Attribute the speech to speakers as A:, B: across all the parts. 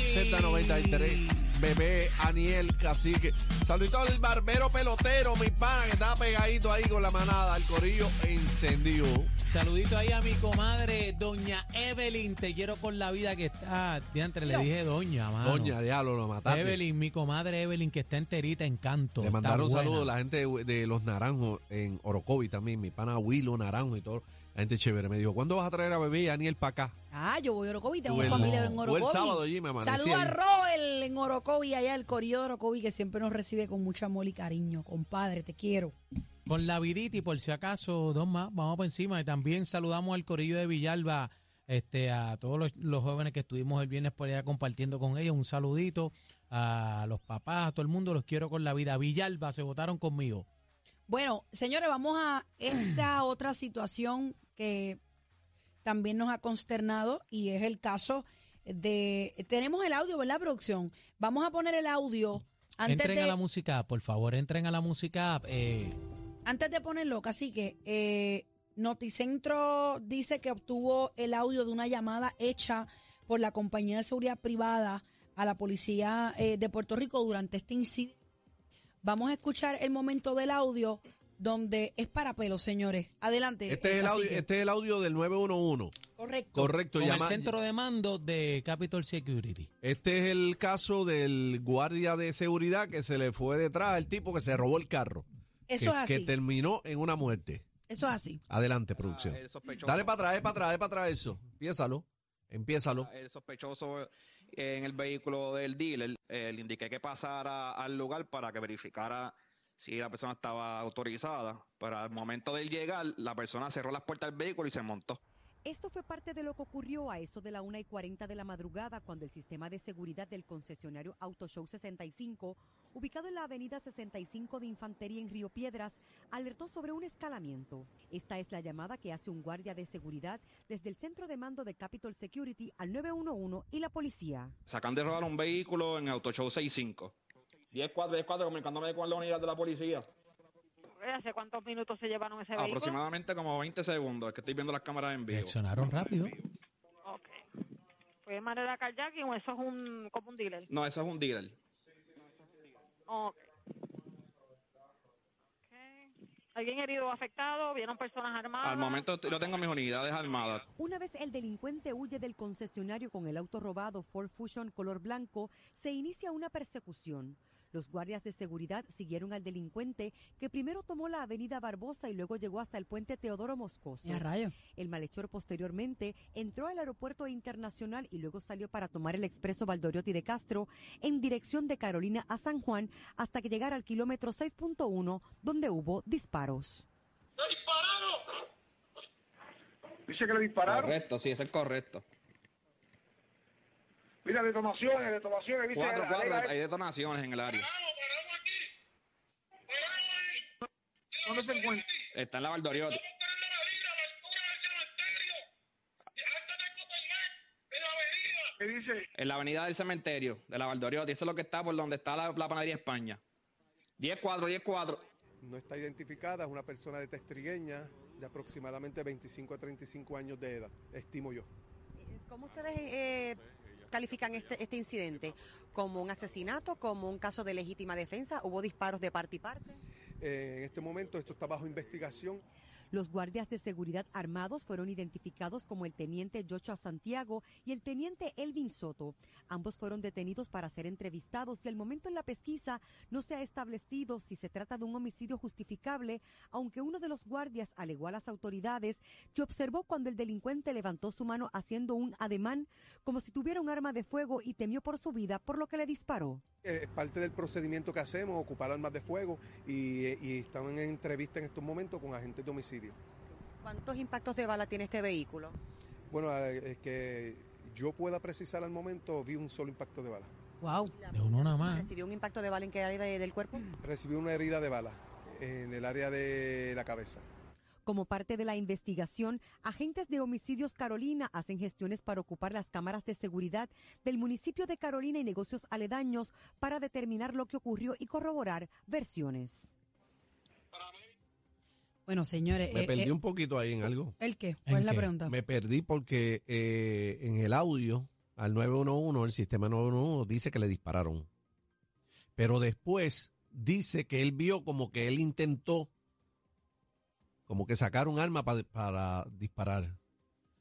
A: Z93, bebé, Aniel, cacique. Saludito al barbero pelotero, mi pana, que estaba pegadito ahí con la manada, el corillo encendido.
B: Saludito ahí a mi comadre, doña Evelyn. Te quiero con la vida que está. Diantre, le dije doña, mano.
A: Doña, diablo, lo mataste.
B: Evelyn, mi comadre Evelyn, que está enterita en canto.
A: Le mandaron saludos a la gente de, de Los Naranjos en Orocovi también, mi pana Willo Naranjo y todo. La gente chévere me dijo, ¿cuándo vas a traer a bebé y a Aniel para acá?
C: Ah, yo voy a Orocovi, tengo
A: Tú el-
C: familia en
A: tú el
C: Orocovi.
A: sábado allí me amanecí
C: Saludos a
A: ahí.
C: Roel en Orocovi, allá el corillo de Orocovi, que siempre nos recibe con mucho amor y cariño. Compadre, te quiero.
B: Con la vidita y por si acaso, dos más, vamos por encima. Y también saludamos al corillo de Villalba, este, a todos los, los jóvenes que estuvimos el viernes por allá compartiendo con ellos. Un saludito a los papás, a todo el mundo, los quiero con la vida. Villalba, se votaron conmigo.
C: Bueno, señores, vamos a esta otra situación que también nos ha consternado y es el caso de... Tenemos el audio, ¿verdad, producción? Vamos a poner el audio antes
B: entren
C: de...
B: a la música, por favor, entren a la música. Eh,
C: Antes de ponerlo, casi que eh, Noticentro dice que obtuvo el audio de una llamada hecha por la compañía de seguridad privada a la policía eh, de Puerto Rico durante este incidente. Vamos a escuchar el momento del audio donde es para pelos, señores. Adelante.
A: Este
C: eh,
A: es el audio, este es el audio del 911.
C: Correcto.
A: Correcto,
B: con
A: llama-
B: el centro de mando de Capital Security.
A: Este es el caso del guardia de seguridad que se le fue detrás al tipo que se robó el carro.
C: Eso
A: que,
C: es
A: que
C: así.
A: terminó en una muerte.
C: Eso es así.
A: Adelante, producción.
D: sospechoso.
A: Dale para atrás, para atrás, dale para atrás eso. Empiézalo. Empiézalo.
D: El sospechoso en el vehículo del dealer, eh, le indiqué que pasara al lugar para que verificara si la persona estaba autorizada. Pero al momento de llegar, la persona cerró las puertas del vehículo y se montó.
E: Esto fue parte de lo que ocurrió a eso de la 1 y 40 de la madrugada cuando el sistema de seguridad del concesionario Autoshow 65, ubicado en la avenida 65 de Infantería en Río Piedras, alertó sobre un escalamiento. Esta es la llamada que hace un guardia de seguridad desde el centro de mando de Capital Security al 911 y la policía.
D: Sacan de robar un vehículo en Autoshow 65. 10 4 10 4 comunicándome con la unidad de la policía.
F: ¿Hace cuántos minutos se llevaron ese vehículo?
D: Aproximadamente como 20 segundos, es que estoy viendo las cámaras en vivo.
B: Reaccionaron rápido.
F: Ok. ¿Fue de manera carjacking o eso es un, como un dealer?
D: No, eso es un dealer.
F: Ok. Ok. ¿Alguien herido o afectado? ¿Vieron personas armadas?
D: Al momento yo tengo mis unidades armadas.
E: Una vez el delincuente huye del concesionario con el auto robado Ford Fusion color blanco, se inicia una persecución. Los guardias de seguridad siguieron al delincuente que primero tomó la avenida Barbosa y luego llegó hasta el puente Teodoro Moscoso.
C: Ya, rayo.
E: El malhechor posteriormente entró al aeropuerto internacional y luego salió para tomar el expreso Valdoriotti de Castro en dirección de Carolina a San Juan hasta que llegara al kilómetro 6.1 donde hubo disparos.
G: Dice que le dispararon.
D: Correcto, sí, es correcto.
G: Mira, detonaciones, detonaciones. Dice
D: Cuatro, cuatro, hay detonaciones en el área.
G: ¿Dónde se encuentra?
D: Está en la Valdoriotti.
G: ¿Qué dice?
D: En la avenida del cementerio, de la Valdoriotti. Eso es lo que está por donde está la, la panadería España. 10-4, 10-4.
H: No está identificada, es una persona de testrigueña de aproximadamente 25 a 35 años de edad, estimo yo.
E: ¿Cómo ustedes eh, califican este, este incidente? ¿Como un asesinato? ¿Como un caso de legítima defensa? ¿Hubo disparos de parte y parte?
H: Eh, en este momento esto está bajo investigación.
E: Los guardias de seguridad armados fueron identificados como el teniente Joshua Santiago y el teniente Elvin Soto. Ambos fueron detenidos para ser entrevistados y al momento en la pesquisa no se ha establecido si se trata de un homicidio justificable, aunque uno de los guardias alegó a las autoridades que observó cuando el delincuente levantó su mano haciendo un ademán como si tuviera un arma de fuego y temió por su vida, por lo que le disparó.
H: Eh, Es parte del procedimiento que hacemos, ocupar armas de fuego y, eh, y están en entrevista en estos momentos con agentes de homicidio.
E: ¿Cuántos impactos de bala tiene este vehículo?
H: Bueno, eh, es que yo pueda precisar al momento, vi un solo impacto de bala.
C: Wow.
B: De uno nada más.
E: ¿Recibió un impacto de bala en qué área de- del cuerpo?
H: Recibí una herida de bala en el área de la cabeza.
E: Como parte de la investigación, agentes de Homicidios Carolina hacen gestiones para ocupar las cámaras de seguridad del municipio de Carolina y negocios aledaños para determinar lo que ocurrió y corroborar versiones.
C: Bueno, señores.
A: Me
C: eh,
A: perdí
C: eh,
A: un poquito ahí en algo.
C: ¿El qué?
B: ¿En
C: ¿Cuál es la
B: qué?
C: pregunta?
A: Me perdí porque eh, en el audio al 911, el sistema 911 dice que le dispararon. Pero después dice que él vio como que él intentó como que sacar un arma pa- para disparar.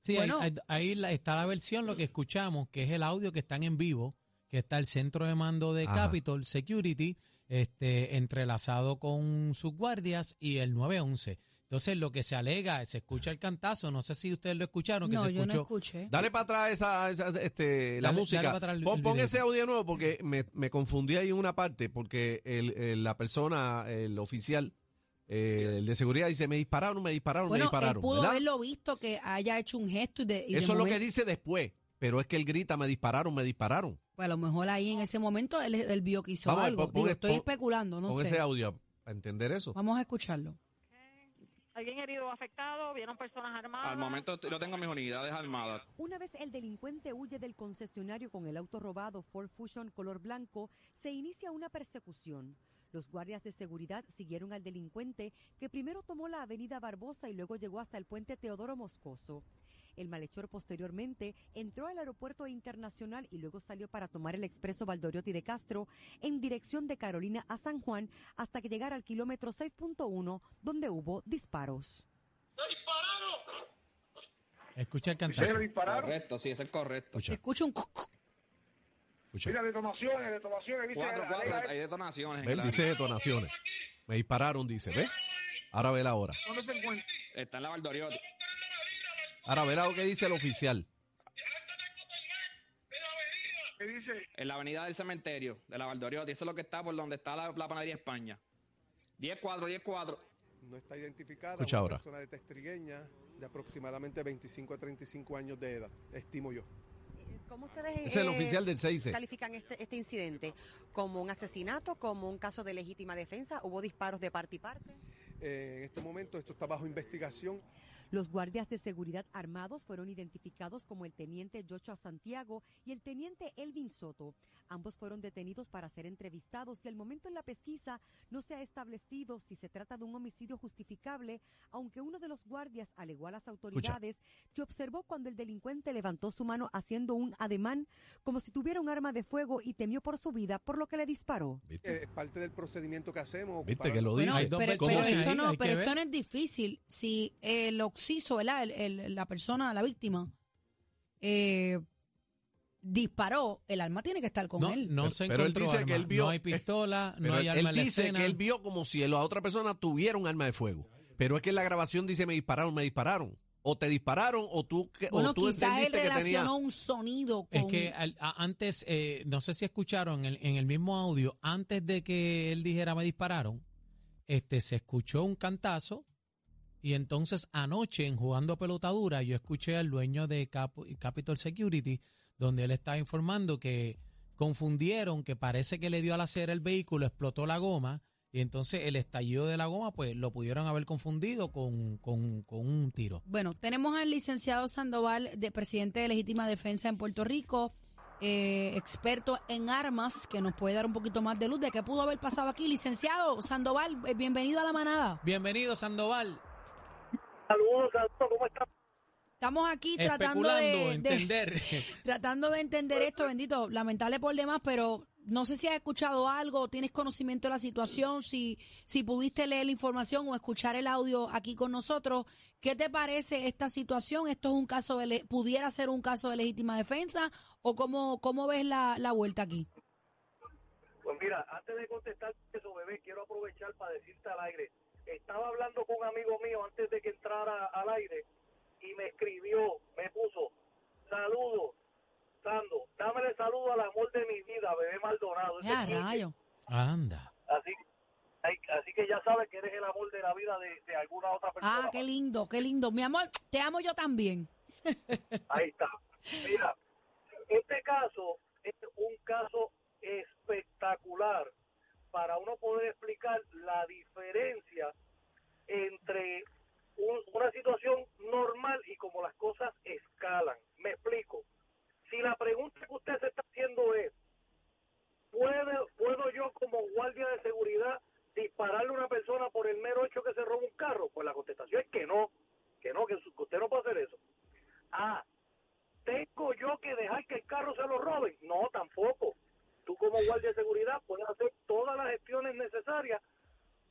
B: Sí,
C: Bueno.
B: ahí, ahí- está la versión, lo que escuchamos, que es el audio que están en vivo, que está el centro de mando de
A: Ajá.
B: Capitol Security, este, entrelazado con sus guardias y el 911. Entonces, lo que se alega, se escucha el cantazo, no sé si ustedes lo escucharon, que
C: No,
B: se
C: yo no escuché.
A: Dale para atrás esa, esa, este, la
B: Dale-
A: música.
B: dale para atrás el-
A: pon
B: el
A: pon ese audio nuevo porque me, me confundí ahí en una parte porque el, el- la persona, el oficial, eh, el de seguridad dice, me dispararon, me dispararon, me
C: Bueno, él
A: dispararon.
C: pudo
A: ¿verdad?
C: haberlo visto que haya hecho un gesto y de, y de
A: Eso es lo que dice después, pero es que él grita, me dispararon, me dispararon.
C: Pues a lo mejor ahí en ese momento él, él vio que hizo
A: Vamos a
C: algo.
A: pon-
C: Digo,
A: pon-
C: estoy
A: pon-
C: especulando, no
A: Con
C: sé.
A: ese audio, para entender eso.
C: Vamos a escucharlo.
F: ¿Alguien herido o afectado? ¿Vieron personas armadas?
D: Al momento yo tengo mis unidades armadas.
E: Una vez el delincuente huye del concesionario con el auto robado Ford Fusion color blanco, se inicia una persecución. Los guardias de seguridad siguieron al delincuente, que primero tomó la avenida Barbosa y luego llegó hasta el puente Teodoro Moscoso. El malhechor posteriormente entró al aeropuerto internacional y luego salió para tomar el expreso Valdoriotti de Castro en dirección de Carolina a San Juan hasta que llegara al kilómetro 6.1 donde hubo disparos.
B: Escucha el
G: que
B: cantazo.
D: Correcto, sí, es correcto.
A: Escucha,
C: Escucha un... cuc, cuc.
A: escucha.
G: Mira, detonaciones, detonaciones. Dice,
D: Cuatro, cuatro, hay detonaciones.
A: Ve,
D: el
A: Él dice detonaciones. Me dispararon, dice, ¿ves? Ahora ve la hora.
G: ¿Dónde se encuentra?
D: Está en la Valdoriotti.
A: Ahora ve lo que dice el oficial.
G: ¿Qué dice?
D: En la avenida del cementerio de la Valdoriotti. Eso es lo que está por donde está la, la panadería España. 10-4, 10-4.
H: No está identificada
A: Escucha
H: una
A: ahora.
H: persona de Testrigueña de aproximadamente 25 a 35 años de edad, estimo yo.
I: ¿Cómo ustedes
A: es el
I: eh,
A: oficial del 6
I: califican este, este incidente? ¿Como un asesinato? ¿Como un caso de legítima defensa? ¿Hubo disparos de parte y parte?
H: Eh, en este momento esto está bajo investigación.
E: Los guardias de seguridad armados fueron identificados como el teniente Joshua Santiago y el teniente Elvin Soto. Ambos fueron detenidos para ser entrevistados y al momento en la pesquisa no se ha establecido si se trata de un homicidio justificable, aunque uno de los guardias alegó a las autoridades que observó cuando el delincuente levantó su mano haciendo un ademán como si tuviera un arma de fuego y temió por su vida, por lo que le disparó.
A: ¿Viste?
H: Eh, Es parte del procedimiento que hacemos.
A: ¿Viste
H: para-
A: que lo dice?
C: Pero, esto no, pero esto no es difícil. Si el occiso, ¿verdad? El- el- la persona, la víctima, eh, disparó, el arma tiene que estar con
B: No,
C: él.
B: no
A: Pero-
B: se
A: pero él
B: encontró
A: dice
B: arma.
A: que él vio-
B: no hay pistola, no hay
A: él-
B: arma
A: él
B: en la
A: dice
B: escena.
A: que él vio como si la otra persona tuviera un arma de fuego. Pero es que en la grabación dice me dispararon, me dispararon. O te dispararon o tú, que-
C: bueno,
A: o tú
C: quizás él
A: entendiste que tenía...
C: relacionó un sonido con...
B: Es que al- a- antes, eh, no sé si escucharon en el, en el mismo audio, antes de que él dijera me dispararon, este se escuchó un cantazo y entonces anoche en jugando pelotadura yo escuché al dueño de Cap- Capital Security donde él estaba informando que confundieron que parece que le dio al hacer el vehículo, explotó la goma y entonces el estallido de la goma pues lo pudieron haber confundido con, con, con un tiro.
C: Bueno, tenemos al licenciado Sandoval, de presidente de Legítima Defensa en Puerto Rico, eh, experto en armas, que nos puede dar un poquito más de luz de qué pudo haber pasado aquí. Licenciado Sandoval, eh, bienvenido a la manada.
B: Bienvenido Sandoval,
G: Saludos, saludos, ¿cómo estás?
C: Estamos aquí tratando de, de-
B: entender.
C: tratando de entender esto, bendito, lamentable por demás, pero no sé si has escuchado algo, tienes conocimiento de la situación, si, si pudiste leer la información o escuchar el audio aquí con nosotros. ¿Qué te parece esta situación? ¿Esto es un caso de, le- pudiera ser un caso de legítima defensa o cómo, cómo ves la, la vuelta aquí?
G: Pues mira, antes de contestar eso, bebé, quiero aprovechar para decirte al aire. Estaba hablando con un amigo mío antes de que entrara al aire y me escribió, me puso, saludos, Sando, dámele saludo al amor de mi vida, bebé Maldonado.
C: Ya, rayo.
B: Anda.
G: Así, así que ya sabes que eres el amor de la vida de, de alguna otra persona.
C: Ah, qué lindo, qué lindo. Mi amor, te amo yo también.
G: Ahí está. Mira, este caso es un caso espectacular para uno poder explicar la diferencia entre un- una situación normal y como las cosas escalan. Me explico. Si la pregunta que usted se está haciendo es, ¿puede, ¿puedo yo como guardia de seguridad dispararle a una persona hecho que se roba un carro? Pues la contestación es que no, que no, que su- que usted no puede hacer eso. Ah, tengo yo que dejar que el carro como guardia de seguridad pueden hacer todas las gestiones necesarias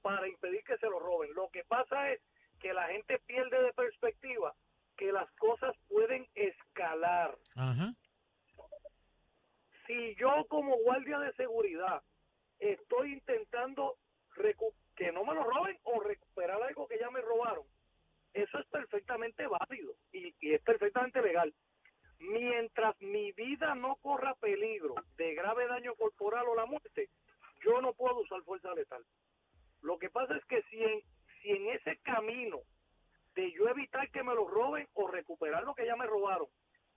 G: para impedir que se lo roben. Lo que pasa es que la gente pierde de perspectiva que las cosas pueden escalar.
B: Ajá.
G: Si yo como guardia de seguridad estoy intentando recu- que no me lo roben o recuperar algo que ya me robaron, eso es perfectamente válido y, y es perfectamente legal. Mientras mi vida no corra peligro de grave daño corporal o la muerte, yo no puedo usar fuerza letal. Lo que pasa es que si en, si en ese camino de yo evitar que me lo roben o recuperar lo que ya me robaron,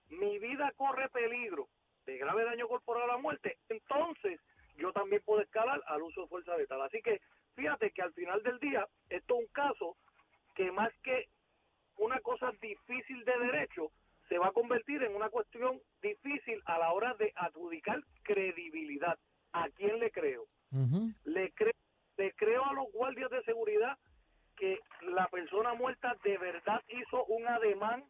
G: mi vida corre peligro de grave daño corporal a la muerte, entonces yo también puedo escalar al uso de fuerza letal. Así que fíjate que al final del día, esto es un caso que más que una cosa difícil de derecho, va a convertir en una cuestión difícil a la hora de adjudicar credibilidad. ¿A quién le creo? Le, cre- le creo a los guardias de seguridad que la persona muerta de verdad hizo un ademán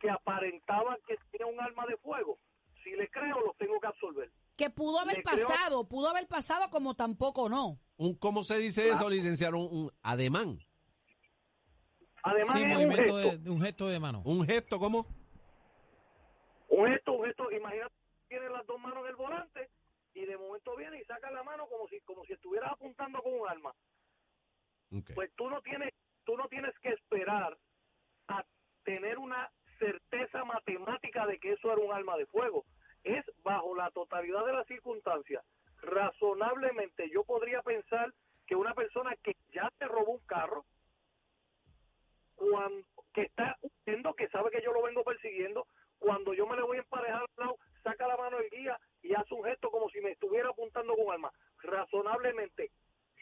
G: que aparentaba que tenía un arma de fuego. Si le creo, los tengo que absolver.
C: Que pudo haber
G: Le creo-
C: pasado, pudo haber pasado como tampoco no.
A: Un, ¿Cómo se dice eso, licenciado? Un, un ademán.
G: Además,
B: Sí,
G: es un
B: movimiento
G: gesto,
B: de, de un gesto de mano.
A: ¿Un gesto cómo?
G: Gesto. Imagínate, tiene las dos manos en el volante y de momento viene y saca la mano como si como si estuvieras apuntando con un arma. Pues tú no tienes tú no tienes que esperar a tener una certeza matemática de que eso era un arma de fuego es bajo la totalidad de las circunstancias razonablemente yo podría pensar que una persona que ya te robó un carro cuando que está huyendo que sabe que yo lo vengo persiguiendo cuando yo me le voy a emparejar al lado saca la mano del guía y hace un gesto como si me estuviera apuntando con arma razonablemente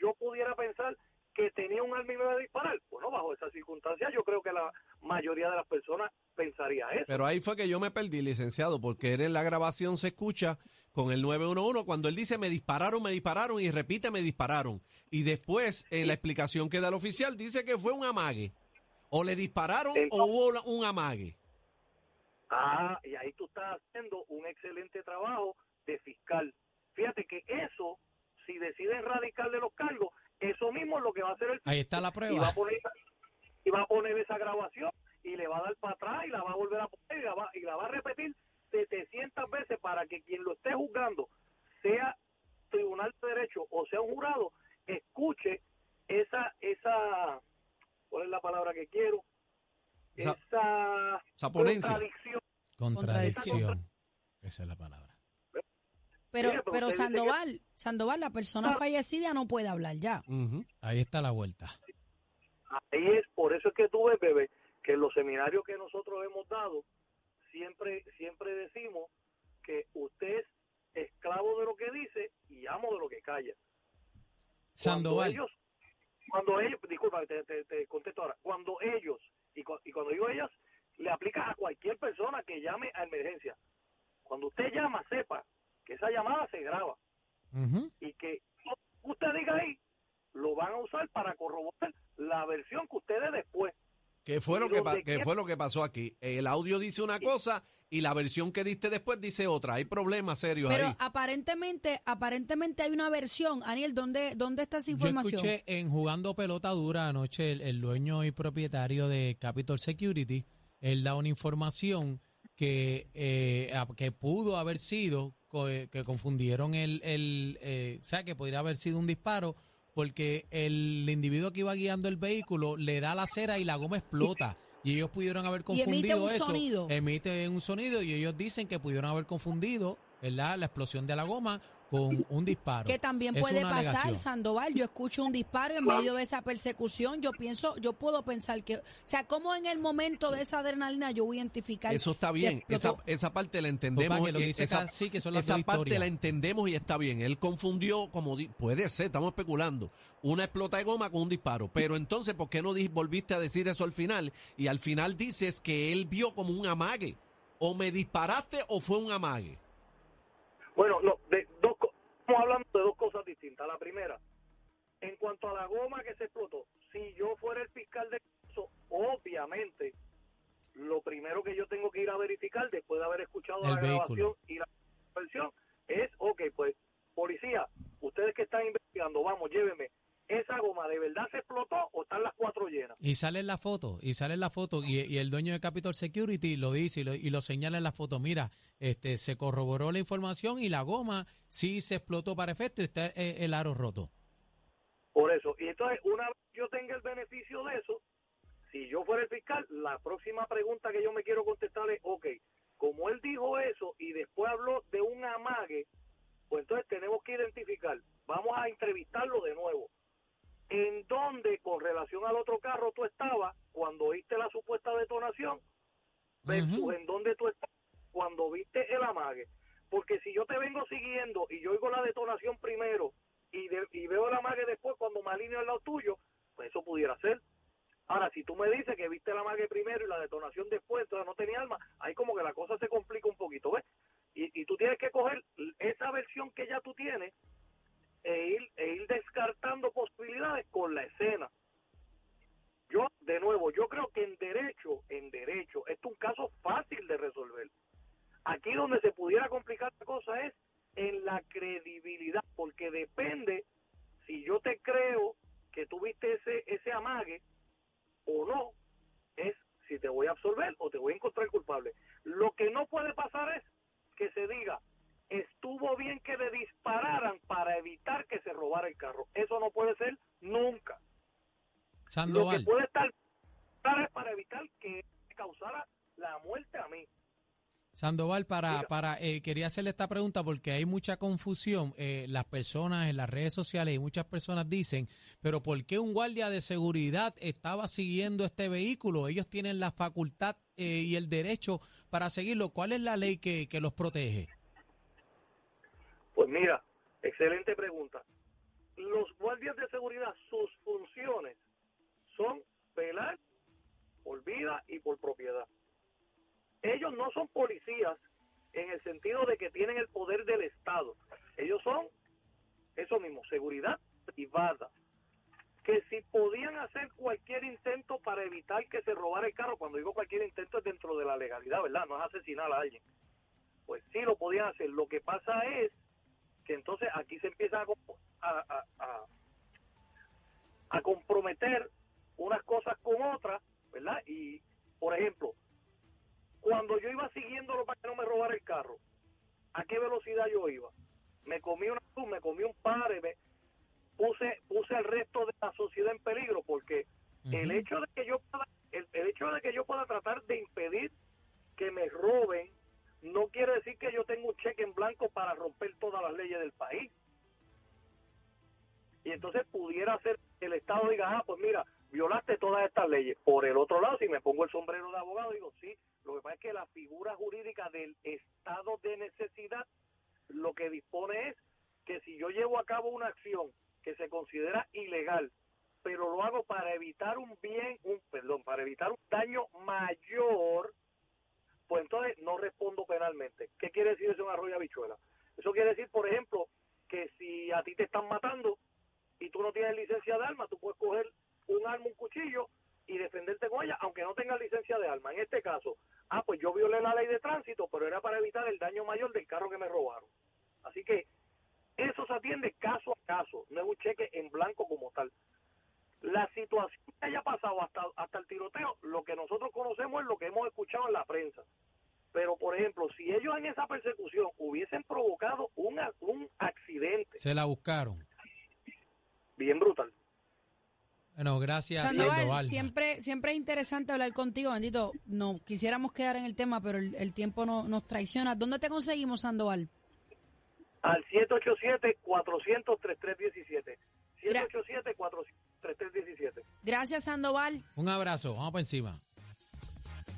G: yo pudiera pensar que tenía un arma y me iba a disparar. Bueno, bajo esas circunstancias yo creo que la mayoría de las personas pensaría eso.
A: Pero ahí fue que yo me perdí, licenciado, porque en la grabación se escucha con el 911 cuando él dice me dispararon, me dispararon y repite me dispararon. Y después en la explicación que da el oficial dice que fue un amague. O le dispararon o hubo un amague.
G: Ah, y ahí tú estás haciendo un excelente trabajo de fiscal. Fíjate que eso, si deciden radicarle los cargos, eso mismo es lo que va a hacer el
B: Ahí está la
G: y va
B: prueba.
G: a poner y va a poner esa grabación y le va a dar para atrás y la va a volver a poner y la va, y la va a repetir 700 veces para que quien lo esté juzgando sea tribunal de derecho o sea un jurado escuche esa esa ¿cuál es la palabra que quiero?
A: Esa-
G: esa
A: Esa ponencia.
G: contradicción
B: Contradicción. Esa es la palabra.
C: Pero,
G: pero que-
C: Sandoval, Sandoval, la persona
G: Ah.
C: fallecida no puede hablar ya.
B: Ahí está la vuelta.
G: Ahí es, por eso es que tú ves, bebé, que en los seminarios que nosotros hemos dado, siempre, siempre decimos que usted es esclavo de lo que dice y amo de lo que calla.
B: Sandoval.
G: Cuando ellos, cuando ellos, disculpa, te, te, te contesto ahora, cuando ellos, y, cu- y cuando digo ellos, le aplica a cualquier persona que llame a emergencia. Cuando usted llama, sepa que esa llamada se graba
B: Ujú.
G: y que usted diga ahí, lo van a usar para corroborar la versión que usted dé después.
A: ¿Qué fue, lo que, fue lo que pasó aquí? El audio dice una cosa y la versión que diste después dice otra. Hay problemas serios
C: Pero
A: ahí.
C: aparentemente, aparentemente hay una versión. Aniel, ¿dónde, dónde está esa
B: Yo
C: información?
B: escuché en Jugando Pelota Dura anoche el, el dueño y propietario de Capital Security, él da una información que, eh, que pudo haber sido, eh, que confundieron el, el eh, o sea, que podría haber sido un disparo porque el individuo que iba guiando el vehículo le da la cera y la goma explota. Y ellos pudieron haber
C: Y emite
B: confundido
C: un
B: eso.
C: sonido.
B: Emite un sonido y ellos dicen que pudieron haber confundido ¿verdad? la explosión de la goma con un disparo.
C: Que también
B: Es
C: puede pasar. Sandoval. Yo escucho un disparo en medio de esa persecución. Yo pienso, yo puedo pensar que, o sea, ¿cómo en el momento de esa adrenalina yo voy a identificar?
A: Eso está bien, esa, esa parte la entendemos.
B: Compa, que lo dice
A: esa
B: casi que son las
A: esa
B: dos
A: parte
B: historias.
A: la entendemos y está bien. Él confundió, como di- puede ser, estamos especulando, una explota de goma con un disparo. Pero entonces, ¿por qué no di- volviste a decir eso al final? Y al final dices que él vio como un amague. O me disparaste o fue un amague.
G: Estamos hablando de dos cosas distintas. La primera, en cuanto a la goma que se explotó, si yo fuera el fiscal de caso, obviamente, lo primero que yo tengo que ir a verificar después de haber escuchado la grabación y la versión es, ok, pues, policía, ustedes que están investigando, vamos, llévenme
B: y sale en la foto, y sale en la foto, y, y el dueño de Capital Security lo dice y lo, y lo señala en la foto. Mira, este se corroboró la información y la goma sí se explotó para efecto y está eh, el aro roto.
G: Por eso. Y entonces, una vez yo tenga el beneficio de eso, si yo fuera el fiscal, la próxima pregunta que yo me quiero contestar es, ok, como él dijo eso y después habló de un amague, pues entonces tenemos que identificar, vamos a entrevistarlo de nuevo. ¿En dónde, con relación al otro carro, tú estabas cuando oíste la supuesta detonación? Versus en dónde tú estabas cuando viste el amague. Porque si yo te vengo siguiendo y yo oigo la detonación primero y, de- y veo el amague después cuando me alineo al lado tuyo, pues eso pudiera ser. Ahora, si tú me dices que viste el amague primero y la detonación después, entonces no tenía arma, ahí como que la cosa se complica un poquito, ¿ves? Y, y tú tienes que coger esa versión que ya tú tienes e ir, e ir descartando posibilidades con la escena. Yo, de nuevo, yo creo que en derecho, en derecho, esto es un caso fácil de resolver. Aquí donde se pudiera complicar la cosa es en la credibilidad, porque depende si yo te creo que tuviste ese, ese amague o no, es si te voy a absolver o te voy a encontrar culpable. Lo que no puede pasar es que se diga, estuvo bien que le dispararan para evitar el carro. Eso no puede ser nunca. Lo que
B: Sandoval.
G: puede estar para evitar que causara la muerte a mí.
B: Sandoval, para, para eh, quería hacerle esta pregunta porque hay mucha confusión. Eh, las personas en las redes sociales y muchas personas dicen, pero ¿por qué un guardia de seguridad estaba siguiendo este vehículo? Ellos tienen la facultad eh, y el derecho para seguirlo. ¿Cuál es la ley que, que los protege?
G: Pues mira, excelente pregunta. Los guardias de seguridad, sus funciones son velar por vida y por propiedad. Ellos no son policías en el sentido de que tienen el poder del Estado. Ellos son eso mismo, seguridad privada. Que si podían hacer cualquier intento para evitar que se robara el carro, cuando digo cualquier intento es dentro de la legalidad, ¿verdad? No es asesinar a alguien. Pues sí lo podían hacer. Lo que pasa es que entonces aquí se empieza a, a, a- a- a comprometer unas cosas con otras, ¿verdad? Y, por ejemplo, cuando yo iba siguiéndolo para que no me robara el carro, ¿a qué velocidad yo iba? Me comí una luz, me comí un par, me puse, puse al resto de la sociedad en peligro, porque el hecho de que yo pueda, el, el hecho de que yo pueda tratar de impedir que me roben no quiere decir que yo tengo un cheque en blanco para romper todas las leyes del país. Y entonces pudiera ser que el Estado diga, ah, pues mira, violaste todas estas leyes. Por el otro lado, si me pongo el sombrero de abogado, digo, sí, lo que pasa es que la figura jurídica del estado de necesidad lo que dispone es que si yo llevo a cabo una acción que se considera ilegal, pero lo hago para evitar un bien, un perdón, para evitar un daño mayor, pues entonces no respondo penalmente. ¿Qué quiere decir eso en arroyo habichuela? Eso quiere decir, por ejemplo, que si a ti te están matando tú no tienes licencia de arma, tú puedes coger un arma, un cuchillo y defenderte con ella, aunque no tengas licencia de arma. En este caso, ah, pues yo violé la ley de tránsito, pero era para evitar el daño mayor del carro que me robaron. Así que eso se atiende caso a caso, no es un cheque en blanco como tal. La situación que haya pasado hasta, hasta el tiroteo, lo que nosotros conocemos es lo que hemos escuchado en la prensa. Pero, por ejemplo, si ellos en esa persecución hubiesen provocado un, un accidente
B: Se la buscaron.
G: Bien brutal,
B: Bueno, gracias,
C: Sandoval,
B: Sandoval.
C: siempre, siempre es interesante hablar contigo, bendito. No quisiéramos quedar en el tema, pero el, el tiempo no, nos traiciona. ¿Dónde te conseguimos, Sandoval?
G: al 787-400-3317. 787-400-3317.
C: Gracias, Sandoval.
B: Un abrazo, vamos para encima.